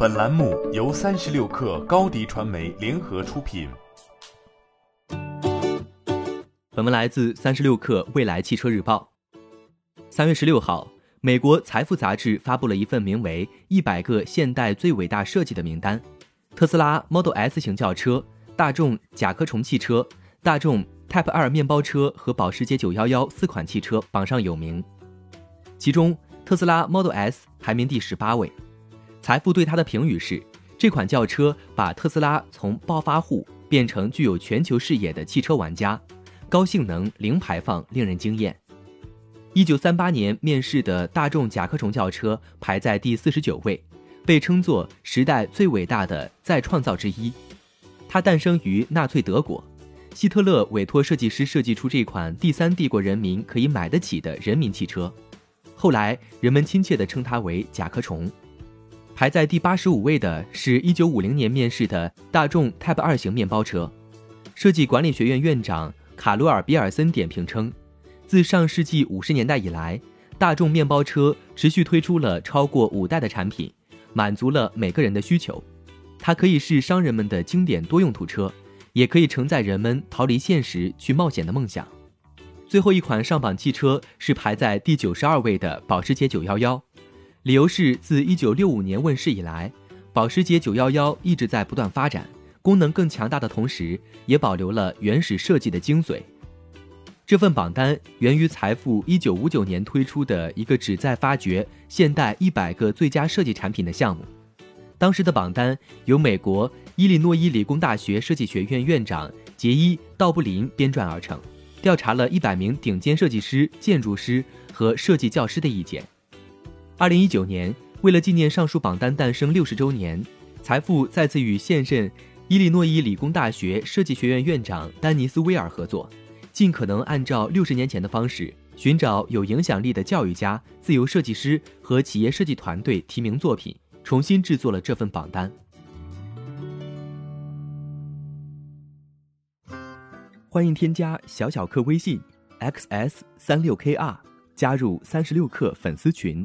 本栏目由三十六氪高低传媒联合出品。本文来自三十六氪未来汽车日报。三月十六号，美国财富杂志发布了一份名为《一百个现代最伟大设计》的名单，特斯拉 Model S 型轿车、大众甲壳虫汽车、大众 Type 二面包车和保时捷911四款汽车榜上有名，其中。特斯拉 Model S 排名第十八位，财富对它的评语是：这款轿车把特斯拉从暴发户变成具有全球视野的汽车玩家，高性能、零排放，令人惊艳。一九三八年面世的大众甲壳虫轿车排在第四十九位，被称作时代最伟大的再创造之一。它诞生于纳粹德国，希特勒委托设计师设计出这款第三帝国人民可以买得起的人民汽车。后来，人们亲切地称它为“甲壳虫”。排在第八十五位的是一九五零年面世的大众 Type 二型面包车。设计管理学院院长卡罗尔·比尔森点评称，自上世纪五十年代以来，大众面包车持续推出了超过五代的产品，满足了每个人的需求。它可以是商人们的经典多用途车，也可以承载人们逃离现实去冒险的梦想。最后一款上榜汽车是排在第九十二位的保时捷911，理由是自一九六五年问世以来，保时捷911一直在不断发展，功能更强大的同时，也保留了原始设计的精髓。这份榜单源于财富一九五九年推出的一个旨在发掘现代一百个最佳设计产品的项目，当时的榜单由美国伊利诺伊理工大学设计学院院长杰伊·道布林编撰而成。调查了一百名顶尖设计师、建筑师和设计教师的意见。二零一九年，为了纪念上述榜单诞生六十周年，财富再次与现任伊利诺伊理工大学设计学院院长丹尼斯·威尔合作，尽可能按照六十年前的方式，寻找有影响力的教育家、自由设计师和企业设计团队提名作品，重新制作了这份榜单。欢迎添加小小客微信，xs 三六 kr，加入三十六课粉丝群。